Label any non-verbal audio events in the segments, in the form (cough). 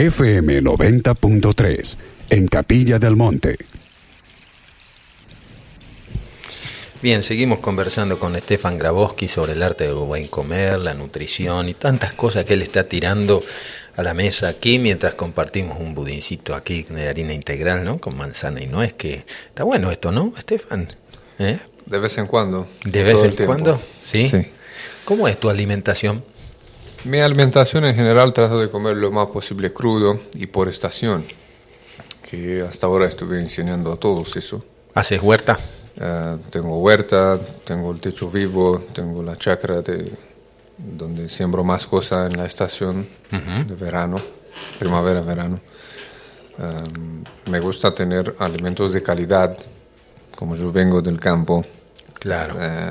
FM 90.3, en Capilla del Monte. Bien, seguimos conversando con Stefan Grabowski sobre el arte del buen comer, la nutrición y tantas cosas que él está tirando a la mesa aquí mientras compartimos un budincito aquí de harina integral, ¿no? Con manzana y nuez, que está bueno esto, ¿no, Stefan? ¿Eh? De vez en cuando. ¿De vez en cuando? ¿Sí? ¿Sí? ¿Cómo es tu alimentación? Mi alimentación en general trato de comer lo más posible crudo y por estación, que hasta ahora estuve enseñando a todos eso. ¿Haces huerta? Eh, tengo huerta, tengo el techo vivo, tengo la chacra de, donde siembro más cosas en la estación de verano, primavera-verano. Eh, me gusta tener alimentos de calidad, como yo vengo del campo. Claro. Eh,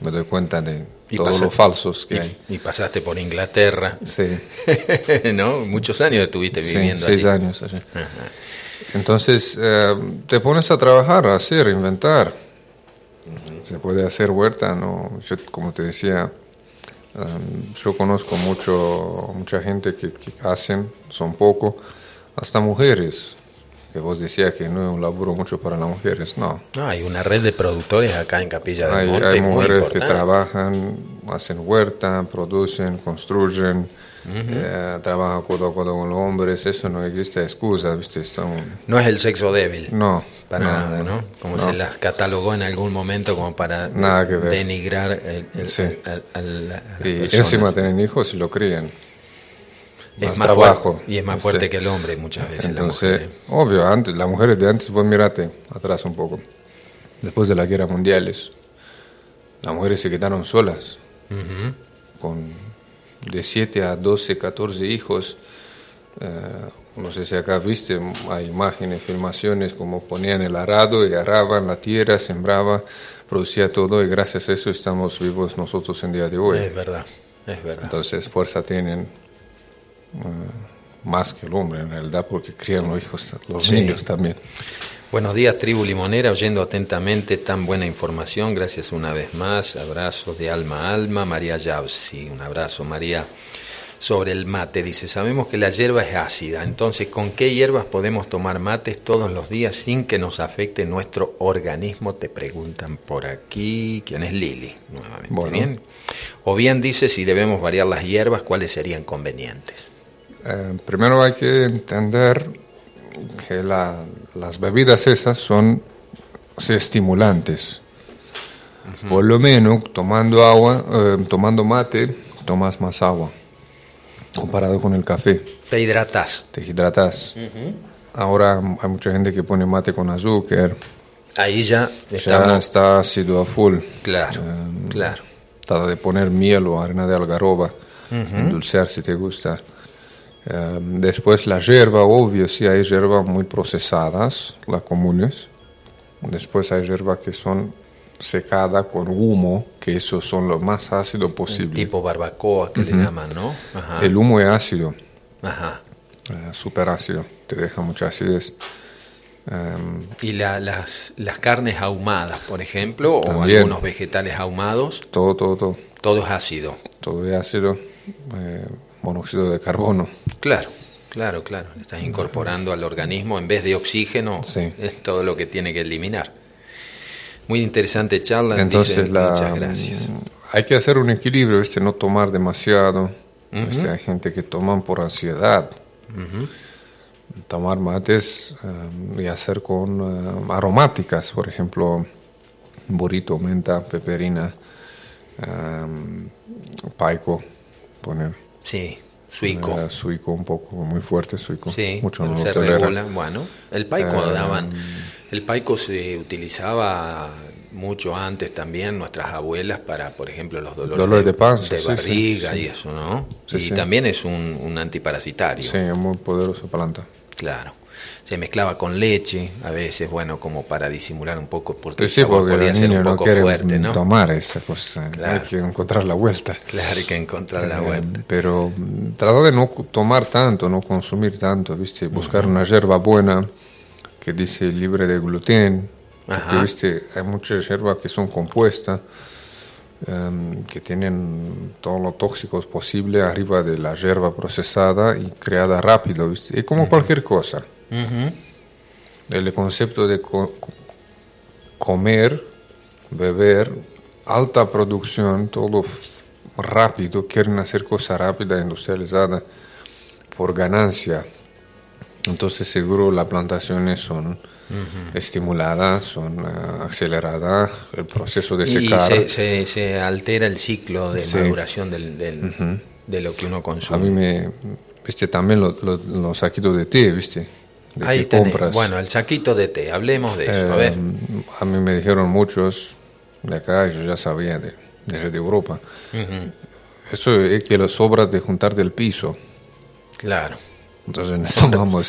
me doy cuenta de todos los falsos que hay. Y pasaste por Inglaterra. Sí. (laughs) ¿No? Muchos años estuviste viviendo sí, seis años allí. Entonces eh, te pones a trabajar, a hacer, a inventar. Se puede hacer huerta, ¿no? como te decía, em, yo conozco mucho, mucha gente que, hacen, son poco, hasta mujeres, que vos decías que no es un laburo mucho para las mujeres, no. No, hay una red de productores acá en Capilla del hay, Monte. Hay mujeres que trabajan, hacen huerta, producen, construyen, eh, trabaja codo a codo con los hombres, eso no existe excusa, ¿viste? No es el sexo débil. No. Para nada, ¿no? Como se las catalogó en algún momento como para denigrar el, Y encima tienen hijos y lo crían. Es más trabajo. y es más fuerte que el hombre muchas veces. Entonces, obvio, antes, las mujeres de antes, vos mirate atrás un poco, después de las guerras mundiales, las mujeres se quedaron solas, con de 7 a 12, 14 hijos. Eh, no sé si acá viste, hay imágenes, filmaciones, como ponían el arado y agarraban la tierra, sembraba, producía todo y gracias a eso estamos vivos nosotros en día de hoy. Es verdad, es verdad. Entonces fuerza tienen eh, más que el hombre en realidad porque crían los hijos, los niños también. Buenos días, tribu limonera, oyendo atentamente tan buena información. Gracias una vez más. Abrazos de alma a alma. María Yavsi, un abrazo, María. Sobre el mate, dice, sabemos que la hierba es ácida, entonces, ¿con qué hierbas podemos tomar mates todos los días sin que nos afecte nuestro organismo? Te preguntan por aquí, ¿quién es Lili? Nuevamente, ¿bien? O bien dice, si debemos variar las hierbas, ¿cuáles serían convenientes? Eh, primero hay que entender que las bebidas esas son estimulantes. Por lo menos tomando agua, eh, tomando mate, tomas más agua comparado con el café. Te hidratas. Te hidratas. Ahora hay mucha gente que pone mate con azúcar. Ahí ya, ya está ácido a full. Claro, eh, claro. Trata de poner miel o arena de algarroba, dulcear si te gusta. Em, después la hierba, obvio, sí hay hierbas muy procesadas, las comunes. Después hay hierbas que son secadas con humo, que esos son lo más ácido posible. tipo barbacoa que le llaman, ¿no? El humo es ácido. Ajá. Eh, súper ácido, te deja mucha acidez. Em, ¿Y las, las carnes ahumadas, por ejemplo, o algunos vegetales ahumados? Todo, todo, todo. Todo es ácido. Todo es ácido. Eh, monóxido de carbono. Claro, claro, claro. Estás incorporando al organismo en vez de oxígeno es todo lo que tiene que eliminar. Muy interesante charla. Entonces, muchas gracias. Hay que hacer un equilibrio, este, no tomar demasiado. Este, hay gente que toman por ansiedad. Tomar mates eh, y hacer con eh, aromáticas, por ejemplo, burrito, menta, peperina, um, paico, poner Sí, suico. suico un poco muy fuerte, suico. Sí, Mucho no se regula. Bueno, el paico eh, daban, el paico se utilizaba mucho antes también nuestras abuelas para, por ejemplo, los dolores, de, panza, de barriga y eso, ¿no? y también es un, un antiparasitario. Sí, es muy poderosa planta. Claro se mezclaba con leche, a veces, bueno, como para disimular un poco, porque, sí, porque podía ser un poco no fuerte, ¿no? tomar esa cosa, hay que encontrar la vuelta. Claro, hay que encontrar la eh, vuelta. Pero mm, trata de no tomar tanto, no consumir tanto, ¿viste? Buscar una hierba buena que dice libre de gluten, porque, ¿viste? Hay muchas hierbas que son compuestas, em, que tienen todos los tóxicos posible arriba de la hierba procesada y creada rápido. ¿viste? Es como cualquier cosa. El concepto de co- comer, beber, alta producción, todo rápido, quieren hacer cosas rápidas, industrializadas, por ganancia. Entonces seguro las plantaciones son estimuladas, son eh, aceleradas, el proceso de Y secar. se, se, se altera el ciclo de Sí. maduración del, del- de lo que uno consume. A mí me, viste, también lo- lo- los saquitos de té, viste, de Ahí que compras. Bueno, el saquito de té, hablemos de eso. a Eh, ver. a mí me dijeron muchos de acá, yo ya sabía de, desde Europa. Eso es que lo sobra de juntar del piso. Claro. Entonces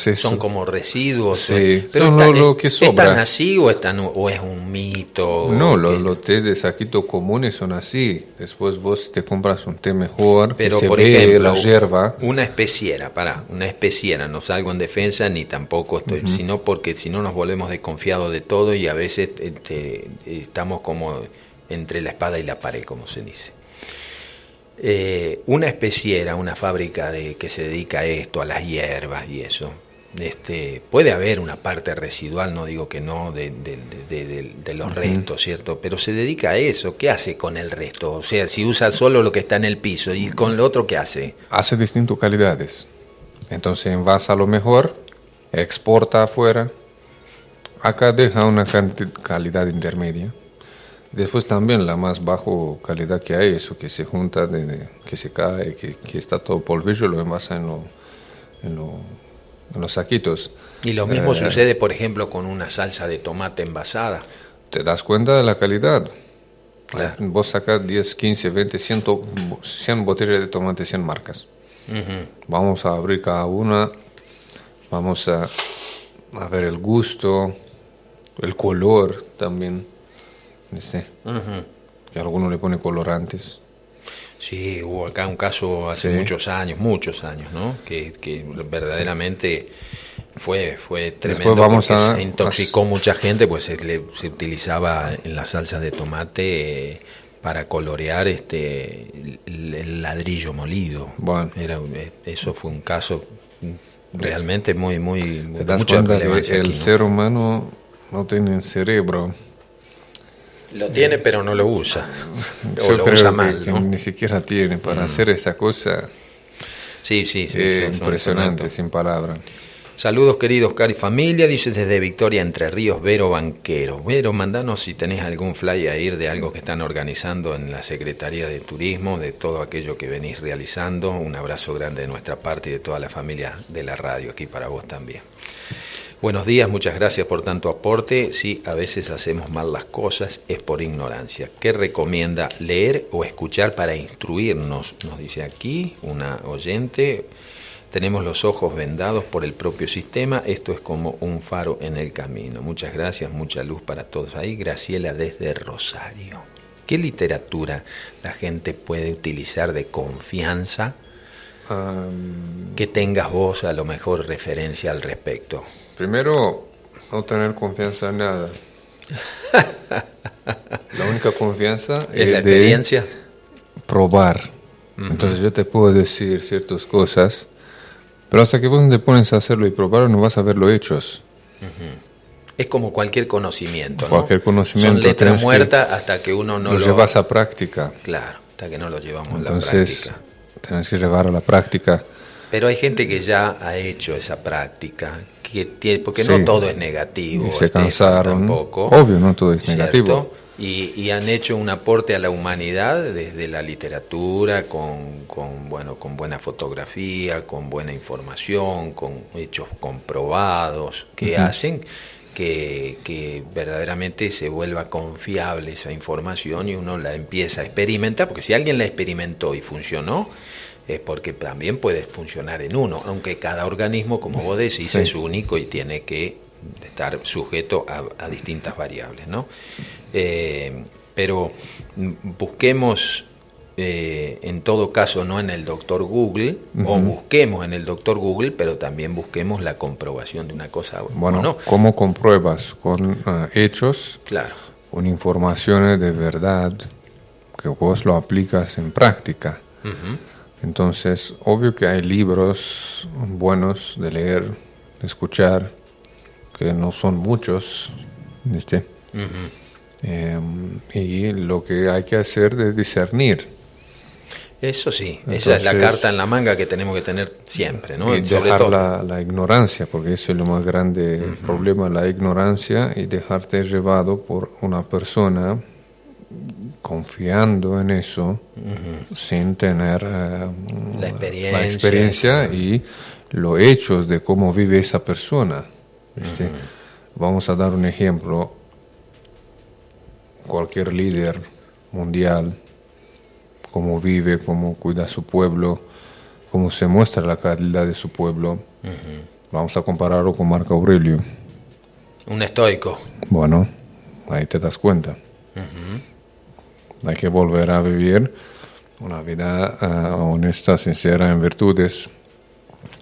eso. Son como residuos. Sí, son- son lo- lo que sobra. ¿Están así o, están, o es un mito? No, los, los té de saquito comunes son así. Después vos te compras un té mejor, Pero, que se por ve ejemplo, la hierba. una especiera, para, una especiera, no salgo en defensa ni tampoco estoy, sino porque si no nos volvemos desconfiados de todo y a veces este, estamos como entre la espada y la pared, como se dice. Eh, una especiera, una fábrica de, que se dedica a esto, a las hierbas y eso, este, puede haber una parte residual, no digo que no, de, de- de- de- de los restos, ¿cierto? Pero se dedica a eso, ¿qué hace con el resto? O sea, si usa solo lo que está en el piso y con lo otro, ¿qué hace? Hace distintas calidades. Entonces envasa lo mejor, exporta afuera. Acá deja una calidad intermedia. Después también la más bajo calidad que hay, eso que se junta, de, de- que se cae, que, que está todo polvillo, lo envasa en, lo- en, lo- en los saquitos. Y lo mismo Eh, sucede, por ejemplo, con una salsa de tomate envasada. Te das cuenta de la calidad. Claro. Vos sacas 10, 15, 20, 100, bo- 100 botellas de tomate, 100 marcas. Ujú. Vamos a abrir cada una, vamos a, a ver el gusto, el color también. ¿Viste? Ujú. Que alguno le pone colorantes. Sí, hubo acá un caso hace Sí. muchos años, muchos años, ¿no? Que, que verdaderamente fue, fue tremendo vamos porque a- se intoxicó mucha gente, pues se, le- se utilizaba en las salsas de tomate eh, para colorear este el, ladrillo molido. Bueno. Era, eh, eso fue un caso realmente muy, muy Te das mucha cuenta que el aquí, ¿no? ser humano no tiene cerebro. Lo tiene pero no lo usa. o Yo lo creo usa que, mal, ni siquiera tiene para hacer esa cosa. Sí, sí, sí. impresionante, sin palabras. Saludos queridos Cari Familia, dice desde Victoria Entre Ríos, Vero Banquero. Vero, mandanos si tenés algún fly a ir de algo que están organizando en la Secretaría de Turismo, de todo aquello que venís realizando. Un abrazo grande de nuestra parte y de toda la familia de la radio, aquí para vos también. Buenos días, muchas gracias por tanto aporte. Si a veces hacemos mal las cosas es por ignorancia. ¿Qué recomienda leer o escuchar para instruirnos? Nos dice aquí una oyente. Tenemos los ojos vendados por el propio sistema. Esto es como un faro en el camino. Muchas gracias, mucha luz para todos ahí. Graciela desde Rosario. ¿Qué literatura la gente puede utilizar de confianza que tengas vos a lo mejor referencia al respecto? Primero, no tener confianza en nada. La única confianza (laughs) ¿Es la de experiencia? probar. Entonces yo te puedo decir ciertas cosas, pero hasta que vos no te pones a hacerlo y probarlo no vas a verlo hechos. Es como cualquier conocimiento, ¿no? Cualquier conocimiento, Son letras tenés que- muertas hasta que uno no lo lo... llevas a práctica. Claro, hasta que no lo llevamos a la Entonces práctica. tenés que llevar a la práctica. Pero hay gente que ya ha hecho esa práctica, que tiene, porque Sí. no todo es negativo. Y se cansaron. Tampoco, Obvio, no todo es ¿cierto? negativo. Y, y han hecho un aporte a la humanidad desde la literatura, con, con, bueno, con buena fotografía, con buena información, con hechos comprobados, que hacen que, que verdaderamente se vuelva confiable esa información y uno la empieza a experimentar, porque si alguien la experimentó y funcionó, es porque también puede funcionar en uno, aunque cada organismo, como vos decís, Sí. es único y tiene que estar sujeto a, a distintas variables, ¿no? Eh, pero mm, busquemos eh, en todo caso no en el doctor Google, o busquemos en el doctor Google, pero también busquemos la comprobación de una cosa Bueno, no. ¿cómo compruebas? Con ah, hechos, Claro. con informaciones de verdad, que vos lo aplicas en práctica. Entonces, obvio que hay libros buenos de leer, de escuchar, que no son muchos, ¿viste? Em, y lo que hay que hacer es discernir. Eso sí, esa es la carta en la manga que tenemos que tener siempre, ¿no? Y dejar La, ignorancia, porque eso es lo más grande problema, la ignorancia y dejarte llevado por una persona confiando en eso sin tener eh, la, experiencia. la, experiencia. y los hechos de cómo vive esa persona. Vamos a dar un ejemplo. Cualquier líder mundial, cómo vive, cómo cuida a su pueblo, cómo se muestra la calidad de su pueblo. Vamos a compararlo con Marco Aurelio. Un estoico. Bueno, ahí te das cuenta. Hay que volver a vivir una vida ah, honesta, sincera en virtudes.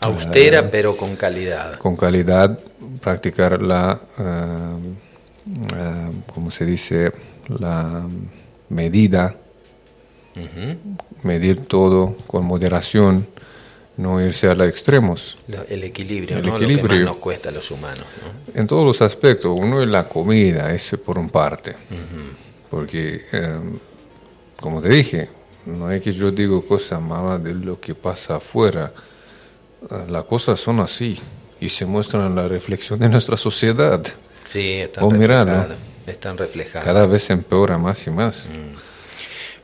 Austera, eh, pero con calidad. Con calidad, practicar la, uh, ¿cómo se dice? La medida, medir todo con moderación, no irse a los extremos. El equilibrio, el equilibrio. Lo que más nos cuesta a los humanos. En todos los aspectos, uno es la comida, ese por un parte. Porque, em, como te dije, no es que yo digo cosas malas de lo que pasa afuera. Las cosas son así y se muestran en la reflexión de nuestra sociedad. Sí, están reflejadas. Están reflejadas. Cada vez se empeora más y más. Mm.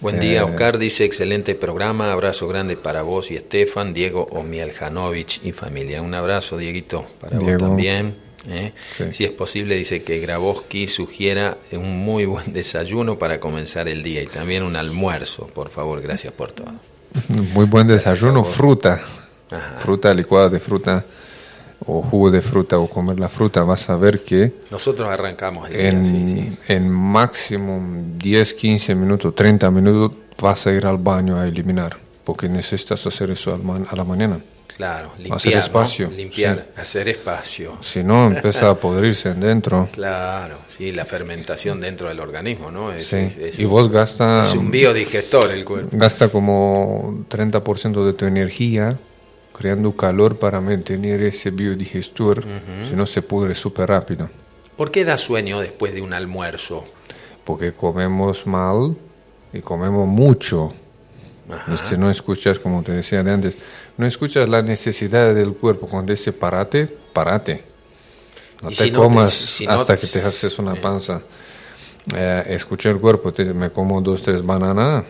Buen día, eh, Oscar. Dice, excelente programa. Abrazo grande para vos y Estefan, Diego Omieljanovich y familia. Un abrazo, Dieguito, para vos también. ¿Eh? Si es posible, dice que Grabowski sugiera un muy buen (laughs) desayuno para comenzar el día y también un almuerzo, por favor. Gracias por todo. (laughs) Muy buen desayuno, fruta. Fruta, licuada de fruta o jugo de fruta o comer la fruta, vas a ver que... Nosotros arrancamos en, en máximo 10, 15 minutos, 30 minutos vas a ir al baño a eliminar, porque necesitas hacer eso a la mañana. Claro, limpiar, hacer espacio. Limpiar, hacer espacio. Si no, empieza a podrirse dentro. (laughs) Claro, sí, la fermentación dentro del organismo, ¿no? Es, y vos gasta... Es un biodigestor el cuerpo. Gasta como 30% de tu energía creando calor para mantener ese biodigestor, si no se pudre súper rápido. ¿Por qué da sueño después de un almuerzo? Porque comemos mal y comemos mucho. Este, no escuchas, como te decía de antes, no escuchas la necesidad del cuerpo. Cuando dice parate, parate. No te comas hasta que te haces una panza. Eh, escucha el cuerpo, te, me como dos, tres bananas,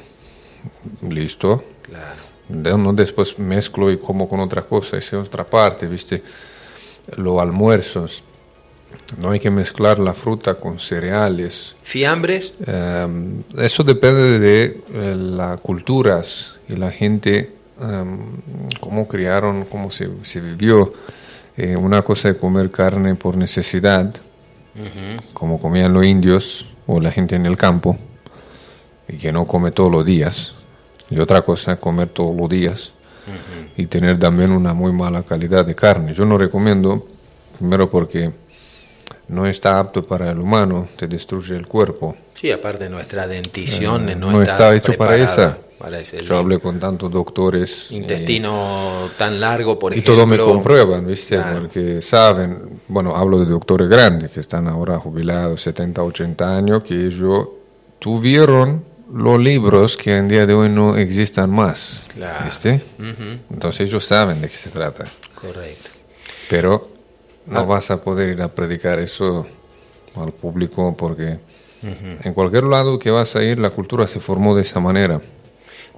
listo. Claro. No después mezclo y como con otra cosa, esa es otra parte, ¿viste? Los almuerzos. No hay que mezclar la fruta con cereales. ¿Fiambres? Em, eso depende de eh, las culturas y la gente, em, cómo criaron, cómo se, se vivió. Eh, una cosa es comer carne por necesidad, como comían los indios o la gente en el campo, y que no come todos los días. Y otra cosa es comer todos los días y tener también una muy mala calidad de carne. Yo no recomiendo, primero porque no está apto para el humano, te destruye el cuerpo. Sí, aparte nuestra dentición eh, no, está, hecho para esa. Yo hablé con tantos doctores. Intestino tan largo, por ejemplo. Y todo me comprueban, ¿viste? Porque saben, bueno, hablo de doctores grandes que están ahora jubilados, 70, 80 años, que ellos tuvieron los libros que en día de hoy no existan más. ¿viste? Entonces ellos saben de qué se trata. Correcto. Pero no ah. vas a poder ir a predicar eso al público porque en cualquier lado que vas a ir la cultura se formó de esa manera.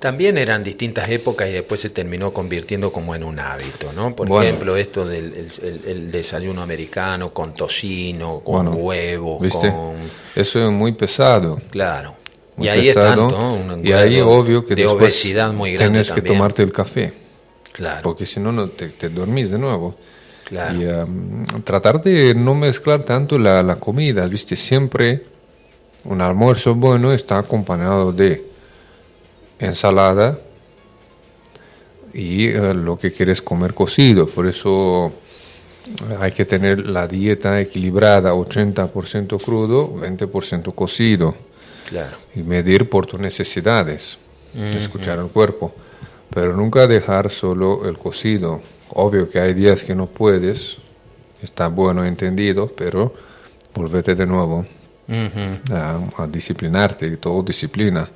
También eran distintas épocas y después se terminó convirtiendo como en un hábito, ¿no? Por ejemplo, esto del el, desayuno americano con tocino, con huevo, con... Eso es muy pesado. Claro y ahí tanto, y ahí obvio que de obesidad muy grande tienes que tomarte el café. Claro. Porque si no, no te, te, dormís de nuevo. Claro. Y um, tratar de no mezclar tanto la, la, comida, ¿viste? Siempre un almuerzo bueno está acompañado de ensalada y uh, lo que quieres comer cocido. Por eso hay que tener la dieta equilibrada, 80% crudo, 20% cocido Claro. y medir por tus necesidades, escuchar al cuerpo, pero nunca dejar solo el cocido. Obvio que hay días que no puedes, está bueno entendido, pero volvete de nuevo Ujú. a, a disciplinarte, y todo disciplina.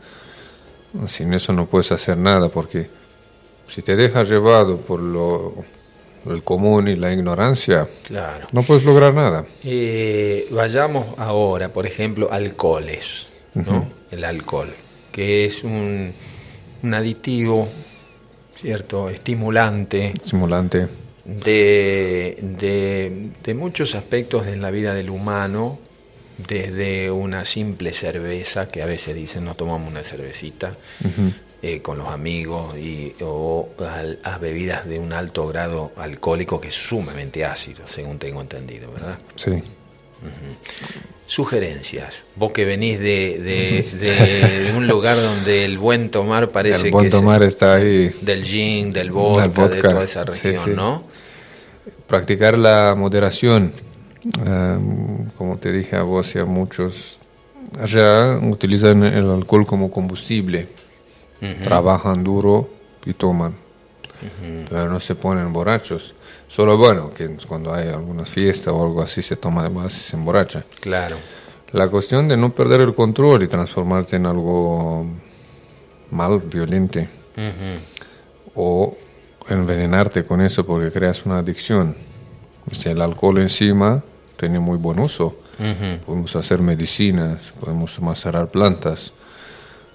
Sin eso no puedes hacer nada, porque si te dejas llevado por lo, el común y la ignorancia, Claro. no puedes lograr nada. Eh, vayamos ahora, por ejemplo, alcoholes, ¿no? El alcohol, que es un, un aditivo, ¿cierto? Estimulante Simulante, de, de, de muchos aspectos de la vida del humano, desde una simple cerveza, que a veces dicen no tomamos una cervecita, eh, con los amigos, y, o a bebidas de un alto grado alcohólico que es sumamente ácido, según tengo entendido, ¿verdad? sí. Sugerencias. Vos que venís de, de- un lugar donde el buen tomar parece el buen que tomar es está ahí. del gin, del vodka, vodka, de toda esa sí, región, sí. ¿no? Practicar la moderación, em, como te dije a vos y a muchos, allá utilizan el alcohol como combustible, trabajan duro y toman, pero no se ponen borrachos. Solo bueno, que cuando hay alguna fiesta o algo así se toma más y se emborracha. Claro. La cuestión de no perder el control y transformarte en algo mal, violento, Ujú. o envenenarte con eso porque creas una adicción. Si el alcohol encima tiene muy buen uso. Podemos hacer medicinas, podemos macerar plantas,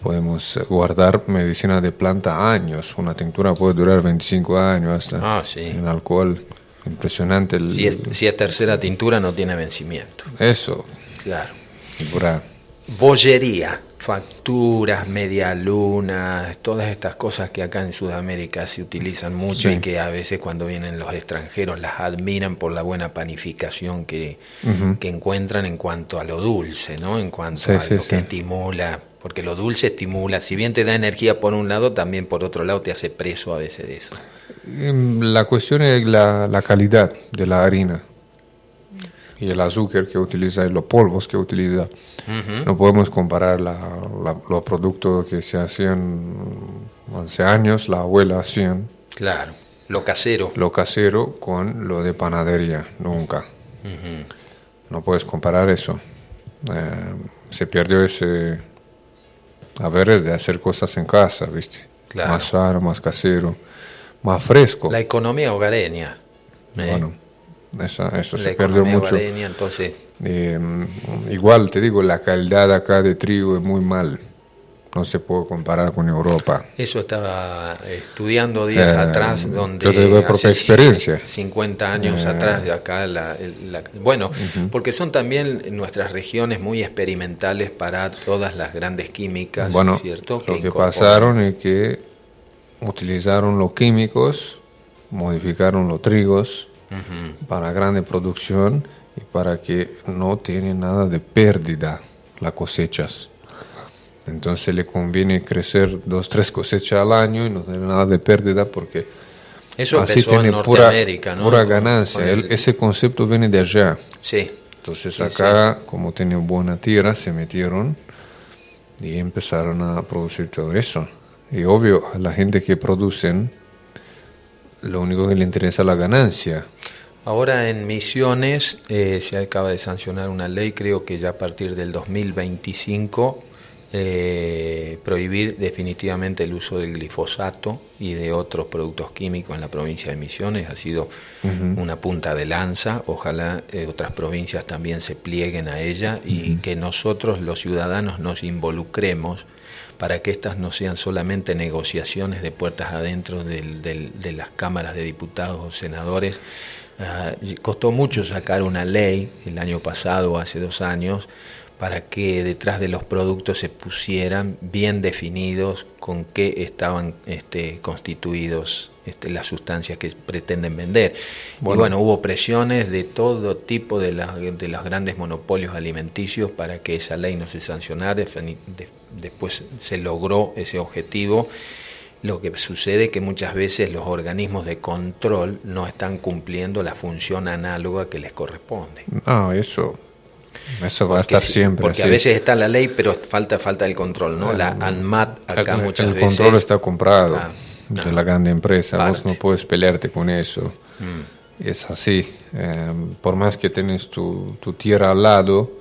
podemos guardar medicina de planta años. Una tintura puede durar 25 años hasta. Ah, sí. El alcohol, impresionante. El, Si es, si es tercera tintura no tiene vencimiento. Eso, Claro. y pura- Bollería, facturas, medialunas, todas estas cosas que acá en Sudamérica se utilizan mucho Sí. y que a veces cuando vienen los extranjeros las admiran por la buena panificación que, que encuentran en cuanto a lo dulce, ¿no? En cuanto Sí, a sí, lo que estimula, porque lo dulce estimula, si bien te da energía por un lado, también por otro lado te hace preso a veces de eso. Em, La cuestión es la, la calidad de la harina y el azúcar que utiliza y los polvos que utiliza. No podemos comparar la- la- los productos que se hacían hace años, la abuela hacían, Claro, lo casero. lo casero con lo de panadería, nunca. No puedes comparar eso. Eh, se perdió ese haber de hacer cosas en casa, ¿viste? Claro. Más sano, más casero, más fresco. La economía hogareña. ¿eh? Bueno, eso, eso la se perdió mucho. entonces... Eh, igual te digo, la calidad acá de trigo es muy mal. No se puede comparar con Europa. Eso estaba estudiando días Eh, atrás, donde yo te digo experiencia. 50 años Eh. atrás de acá, la, bueno, porque son también nuestras regiones muy experimentales para todas las grandes químicas, Bueno, ¿cierto? lo que incorporan- pasaron es que utilizaron los químicos, modificaron los trigos Para grande producción y para que no tiene nada de pérdida las cosechas. Entonces le conviene crecer dos, tres cosechas al año y no tener nada de pérdida porque Eso así en tiene pura, ganancia. el- ese concepto viene de allá. Sí, Entonces Sí, acá, como tenían buena tierra, se metieron y empezaron a producir todo eso. Y obvio, a la gente que producen, lo único que le interesa es la ganancia. Ahora en Misiones eh, se acaba de sancionar una ley, creo que ya a partir del 2025, eh, prohibir definitivamente el uso del glifosato y de otros productos químicos en la provincia de Misiones. Ha sido una punta de lanza. Ojalá eh, otras provincias también se plieguen a ella y que nosotros los ciudadanos nos involucremos para que estas no sean solamente negociaciones de puertas adentro del- del- de las cámaras de diputados o senadores. Y costó mucho sacar una ley el año pasado hace dos años para que detrás de los productos se pusieran bien definidos con qué estaban este, constituidos este, las sustancias que pretenden vender. y bueno, hubo presiones de todo tipo de, las- de los grandes monopolios alimenticios para que esa ley no se sancionara. Después se logró ese objetivo. Lo que sucede es que muchas veces los organismos de control no están cumpliendo la función análoga que les corresponde. Ah, eso, Eso va a estar siempre. Porque a veces está la ley, pero falta falta el control, ¿no? La ANMAT acá muchas el veces. El control está comprado Ah, de no. la grande empresa. Vos Parte. no puedes pelearte con eso. Mm. Es así. Eh, por más que tenés tu, tu tierra al lado,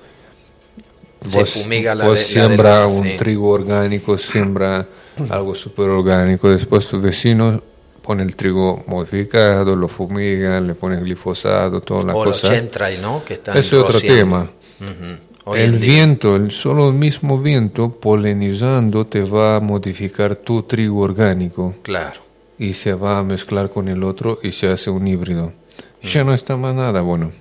Se vos, fumiga la vos de- la siembra del- un sí. trigo orgánico, siembra algo súper orgánico. Después tu vecino pone el trigo modificado, lo fumiga, le pone glifosato, toda la o los cosa. ¿no? Que están es otro tema. El viento, el solo mismo viento polinizando te va a modificar tu trigo orgánico Claro. y se va a mezclar con el otro y se hace un híbrido. Ya no está más nada bueno.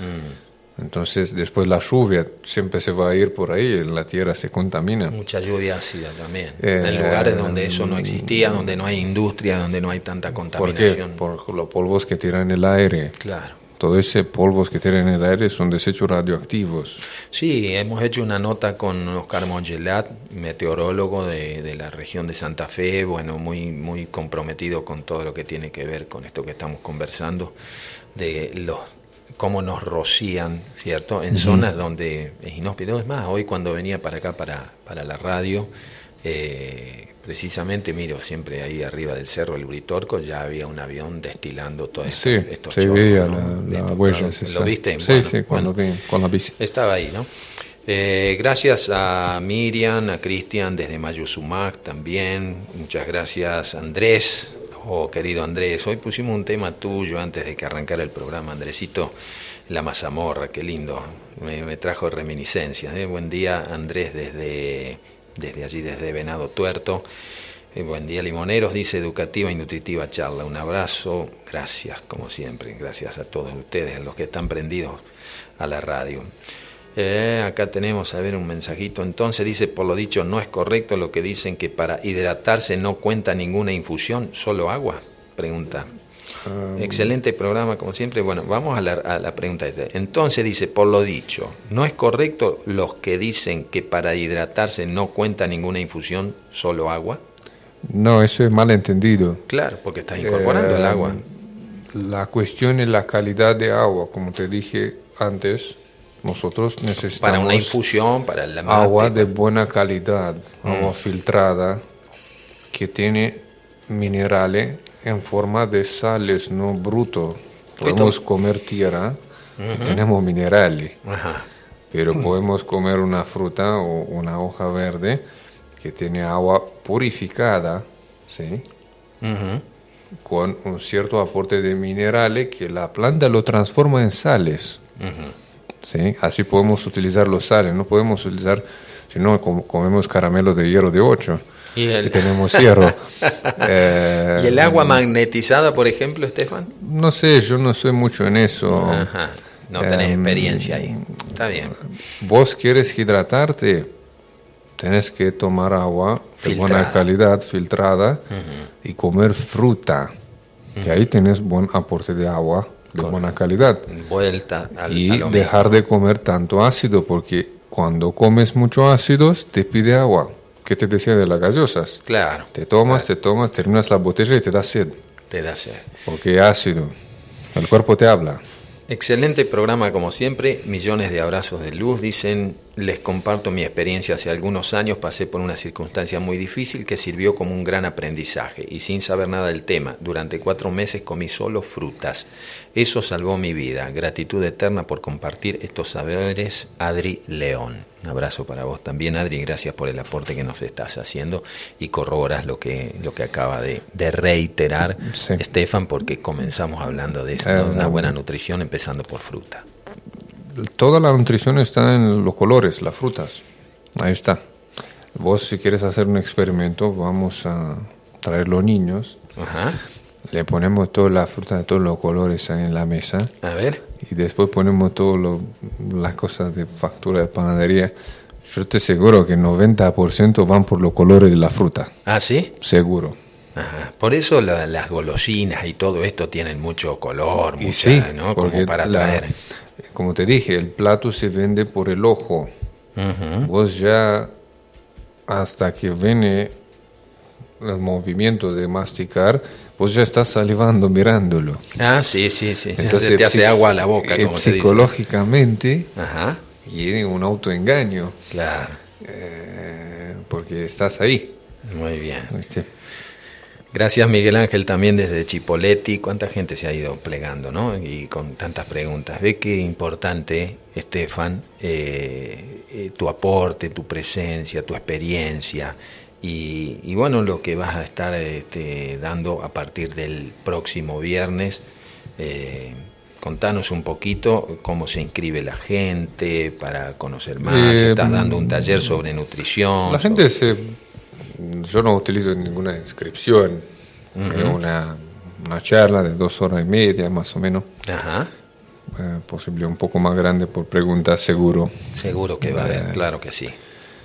Mm. Entonces después la lluvia siempre se va a ir por ahí, la tierra se contamina. Mucha lluvia ácida también. Eh, en lugares donde eso no existía, donde no hay industria, donde no hay tanta ¿Por qué? contaminación. Por los polvos que tiran en el aire. Claro. Todo ese polvos que tiran en el aire son desechos radioactivos. Sí, hemos hecho una nota con Oscar Mongelat, meteorólogo de, de la región de Santa Fe, bueno, muy, muy comprometido con todo lo que tiene que ver con esto que estamos conversando, de los cómo nos rocían, ¿cierto? En zonas donde es inhóspito. Es más, hoy cuando venía para acá, para, para la radio, eh, precisamente, miro, siempre ahí arriba del cerro, el Britorco, ya había un avión destilando todo esto. Sí, estos se chorros, veía ¿no? la, huella. esa. ¿Lo viste? Sí, Bueno, sí, cuando bueno. vi con la bici. Estaba ahí, ¿no? Eh, gracias a Miriam, a Cristian desde Mayuzumac también. Muchas gracias, Andrés. Oh, querido Andrés, hoy pusimos un tema tuyo antes de que arrancara el programa, Andresito. La mazamorra, qué lindo. Me, trajo reminiscencias. ¿eh? Buen día, Andrés, desde, desde allí, desde Venado Tuerto. Eh, buen día, Limoneros, dice educativa y nutritiva charla. Un abrazo, gracias, como siempre. Gracias a todos ustedes, a los que están prendidos a la radio. Eh, acá tenemos, a ver, un mensajito. Entonces dice, por lo dicho, no es correcto lo que dicen que para hidratarse no cuenta ninguna infusión, solo agua. Pregunta. Excelente programa, como siempre. Bueno, vamos a la, a la pregunta. esta. Entonces dice, por lo dicho, ¿no es correcto los que dicen que para hidratarse no cuenta ninguna infusión, solo agua? No, eso es malentendido. Claro, porque estás incorporando el Eh, agua. La cuestión es la calidad de agua, como te dije antes. Nosotros necesitamos Para una infusión, para la agua de buena calidad, Mm. agua filtrada, que tiene minerales en forma de sales, no bruto. Podemos comer tierra y tenemos minerales, Ajá. pero podemos comer una fruta o una hoja verde que tiene agua purificada, ¿sí? Con un cierto aporte de minerales que la planta lo transforma en sales. Ujú. ¿Sí? Así podemos utilizar los sales, no podemos utilizar, si no com- comemos caramelo de hierro de 8 ¿Y el- y tenemos hierro. (laughs) Eh, ¿Y el agua magnetizada, por ejemplo, Estefan? No sé, yo no sé mucho en eso. Ajá. No tenés Em, experiencia ahí. Está bien. Vos quieres hidratarte, tenés que tomar agua de buena calidad, filtrada, y comer fruta. Que ahí tenés buen aporte de agua de buena calidad. Vuelta al, y a dejar de comer tanto ácido, porque cuando comes mucho ácidos te pide agua. ¿Qué te decía de las gaseosas? mismo. Claro, Te tomas, te tomas, terminas la botella y te da sed, te da sed. porque ácido. El cuerpo te habla. Excelente programa como siempre, millones de abrazos de luz, dicen, les comparto mi experiencia hace algunos años, pasé por una circunstancia muy difícil que sirvió como un gran aprendizaje y sin saber nada del tema, durante cuatro meses comí solo frutas. Eso salvó mi vida, gratitud eterna por compartir estos saberes, Adri León. Un abrazo para vos también, Adri, gracias por el aporte que nos estás haciendo y corroboras lo que, lo que acaba de, de reiterar Sí. Estefan, porque comenzamos hablando de eso, Eh, ¿no? una um, buena nutrición empezando por fruta. Toda la nutrición está en los colores, las frutas. Ahí está. Vos si quieres hacer un experimento, vamos a traer los niños, Ajá. le ponemos toda la fruta de todos los colores en la mesa A ver. y después ponemos todas las cosas de factura de panadería. Yo te aseguro que el 90% van por los colores de la fruta, ¿Ah, sí? seguro. Ajá. Por eso la- las golosinas y todo esto tienen mucho color, Y mucha, sí, ¿no? Como para la- atraer. Como te dije, el plato se vende por el ojo. Ujú. Vos ya, hasta que viene el movimiento de masticar, vos ya estás salivando mirándolo. Ah, sí, sí, sí. Entonces, te hace agua a la boca, eh, como psicológicamente y un autoengaño. Claro. Eh, porque estás ahí. Muy bien. ¿viste? Gracias Miguel Ángel también desde Chipoletti. ¿Cuánta gente se ha ido plegando, no? Y con tantas preguntas. Ve qué importante, Estefan, eh, eh, tu aporte, tu presencia, tu experiencia y, y bueno, lo que vas a estar este, dando a partir del próximo viernes. Eh, contanos un poquito cómo se inscribe la gente para conocer más. Eh, Estás dando un taller sobre nutrición. La gente se... Yo no utilizo ninguna inscripción. Es una, una charla de dos horas y media, más o menos. Ajá. Eh, posible un poco más grande por preguntas, seguro. Seguro que va a Eh. haber, claro que sí.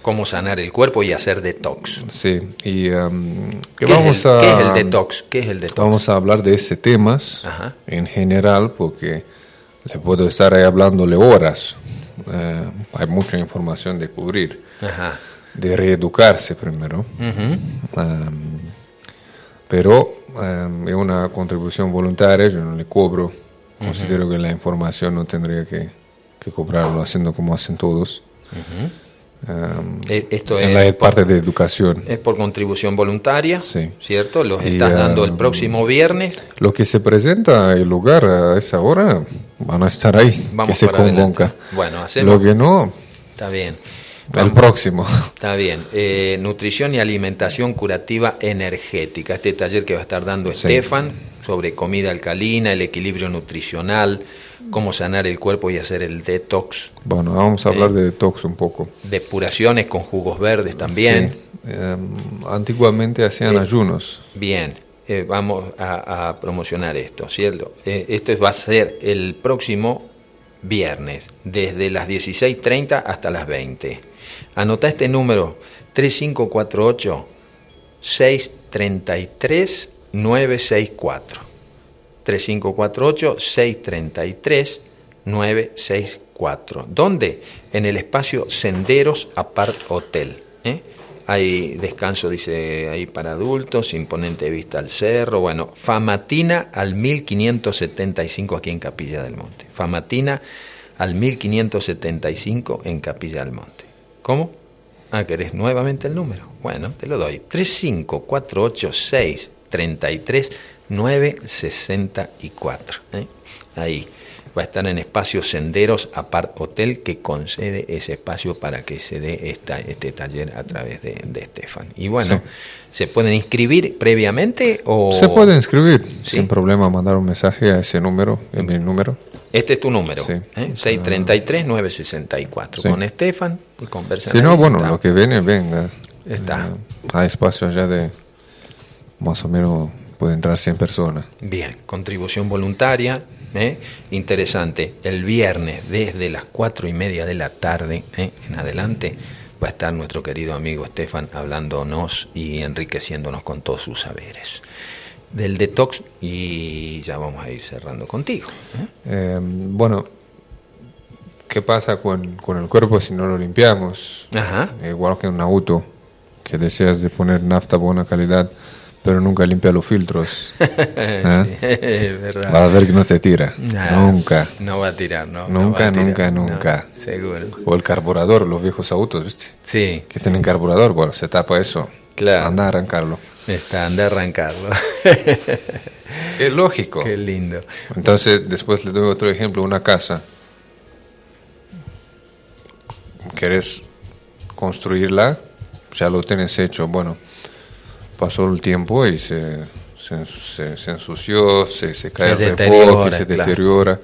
Cómo sanar el cuerpo y hacer detox. Sí, y um, que ¿Qué, vamos es el, a... qué es el detox? ¿Qué es el detox? Vamos a hablar de ese temas Ajá. en general porque le puedo estar ahí hablándole horas. Eh, hay mucha información de cubrir. Ajá. De reeducarse primero. Um, pero um, es una contribución voluntaria, yo no le cobro. Considero que la información no tendría que, que cobrarlo haciendo como hacen todos. Um, E- Esto en es la por, parte de educación. es por contribución voluntaria, Sí. ¿cierto? Los Y, estás dando el próximo viernes. Lo que se presenta el lugar a esa hora van a estar ahí, Vamos que se convoca. Bueno, hacemos- Lo que no, Está bien. El Vamos. próximo. (laughs) Está bien. Eh, nutrición y alimentación curativa energética. Este taller que va a estar dando Sí. Estefan sobre comida alcalina, el equilibrio nutricional, cómo sanar el cuerpo y hacer el detox, Bueno, vamos a hablar de detox un poco. depuraciones con jugos verdes también. Sí. Em, antiguamente hacían Eh, ayunos. Bien, eh, vamos a, a promocionar esto, ¿cierto? Eh, esto va a ser el próximo viernes, desde las 16.30 hasta las 20. Anota este número, 3548 633 964. 3548 633 964. ¿Dónde? En el espacio Senderos Apart Hotel. ¿eh? Hay descanso, dice ahí para adultos, imponente vista al cerro. Bueno, Famatina al 1575 aquí en Capilla del Monte. Famatina al 1575 en Capilla del Monte. ¿Cómo? Ah, ¿querés nuevamente el número? Bueno, te lo doy. 35486 33 964. ¿eh? Ahí va a estar en espacio Senderos Apart Hotel que concede ese espacio para que se dé esta, este taller a través de, de Estefan. Y bueno, Sí. ¿se pueden inscribir previamente o...? Se puede inscribir Sí. sin problema, mandar un mensaje a ese número, es mi número. Este es tu número, Sí. ¿eh? 633-964. Sí. Con Estefan y conversan. Si no, bueno, está. lo que viene, venga. Está. Eh, hay espacio ya de más o menos puede entrar 100 personas. Bien, contribución voluntaria, ¿eh? interesante. El viernes, desde las cuatro y media de la tarde ¿eh? en adelante, va a estar nuestro querido amigo Estefan hablándonos y enriqueciéndonos con todos sus saberes. Del detox y ya vamos a ir cerrando contigo. ¿eh? Eh, bueno, ¿qué pasa con, con el cuerpo si no lo limpiamos? Ajá. Igual que un auto, que deseas de poner nafta buena calidad, pero nunca limpia los filtros. (laughs) Sí, es verdad. Vas a ver que no te tira. Nah, Nunca. No va a tirar, no. Nunca, tirar, nunca, no, nunca. seguro. O el carburador, los viejos autos, ¿viste? Sí, Que tienen carburador, bueno, se tapa eso. Claro. Anda a arrancarlo. está, anda a arrancarlo. (laughs) Es lógico. Qué lindo. Entonces, después le doy otro ejemplo, una casa. ¿Quieres construirla? Ya lo tienes hecho. Bueno, pasó el tiempo y se, se, se- se ensució, se, se cae el repoque, se claro. deteriora.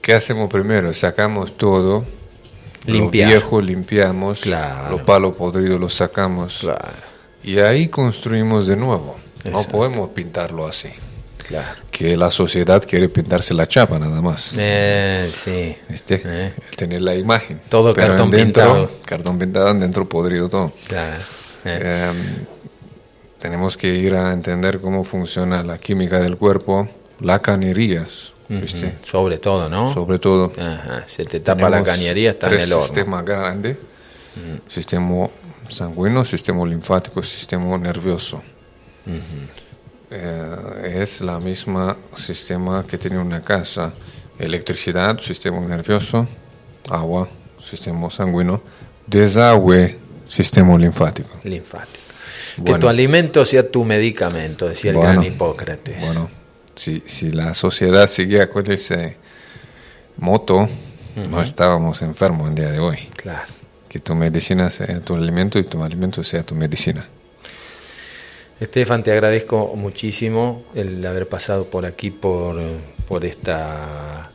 ¿Qué hacemos primero? Sacamos todo. Limpiar. Lo viejo limpiamos. Claro. Los palos podridos los sacamos. Claro, Y ahí construimos de nuevo. No Exacto. podemos pintarlo así claro. que la sociedad quiere pintarse la chapa nada más. Eh, sí. ¿Viste? Eh, El tener la imagen. Todo cartón dentro, pintado. Cartón pintado, dentro podrido todo. claro. Eh, Eh, tenemos que ir a entender cómo funciona la química del cuerpo, las cañerías, Sobre todo, ¿no? Sobre todo. Ajá, se te tapa la cañería, está en tres el horno. sistemas grandes. Sistema sanguíneo, sistema linfático, sistema nervioso. Eh, es la misma sistema que tiene una casa. Electricidad, sistema nervioso, agua, sistema sanguíneo, desagüe, sistema linfático. Linfático. Que tu alimento sea tu medicamento, decía el Bueno. gran Hipócrates. Bueno, si, si la sociedad seguía con ese moto, no estábamos enfermos el día de hoy. Claro. Que tu medicina sea tu alimento y tu alimento sea tu medicina. Estefan, te agradezco muchísimo el haber pasado por aquí por, por esta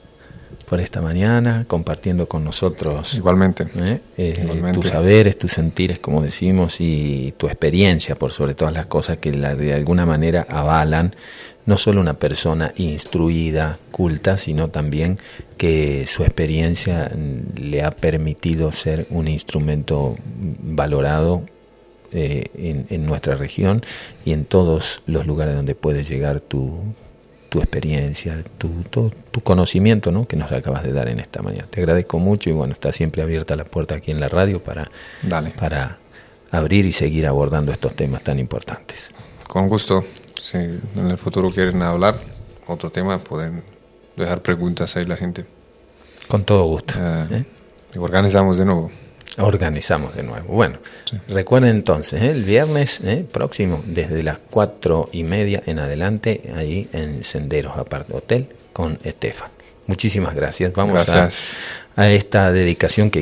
por esta mañana, compartiendo con nosotros Igualmente. ¿eh? Eh, Igualmente. tus saberes, tus sentires, como decimos, y tu experiencia, por sobre todas las cosas que la, de alguna manera avalan no solo una persona instruida, culta, sino también que su experiencia mm, le ha permitido ser un instrumento valorado eh, en, en nuestra región y en todos los lugares donde puede llegar tu, tu experiencia, tu, tu, tu conocimiento ¿no? que nos acabas de dar en esta mañana. Te agradezco mucho y bueno, está siempre abierta la puerta aquí en la radio para, Dale. para abrir y seguir abordando estos temas tan importantes. Con gusto. Si en el futuro quieren hablar otro tema, pueden dejar preguntas ahí la gente. Con todo gusto. Eh, ¿eh? y organizamos de nuevo. Organizamos de nuevo. Bueno, recuerden entonces, ¿eh? el viernes ¿eh? próximo, desde las cuatro y media en adelante, ahí en Senderos Apart Hotel con Estefan. Muchísimas gracias. Vamos a- a esta dedicación que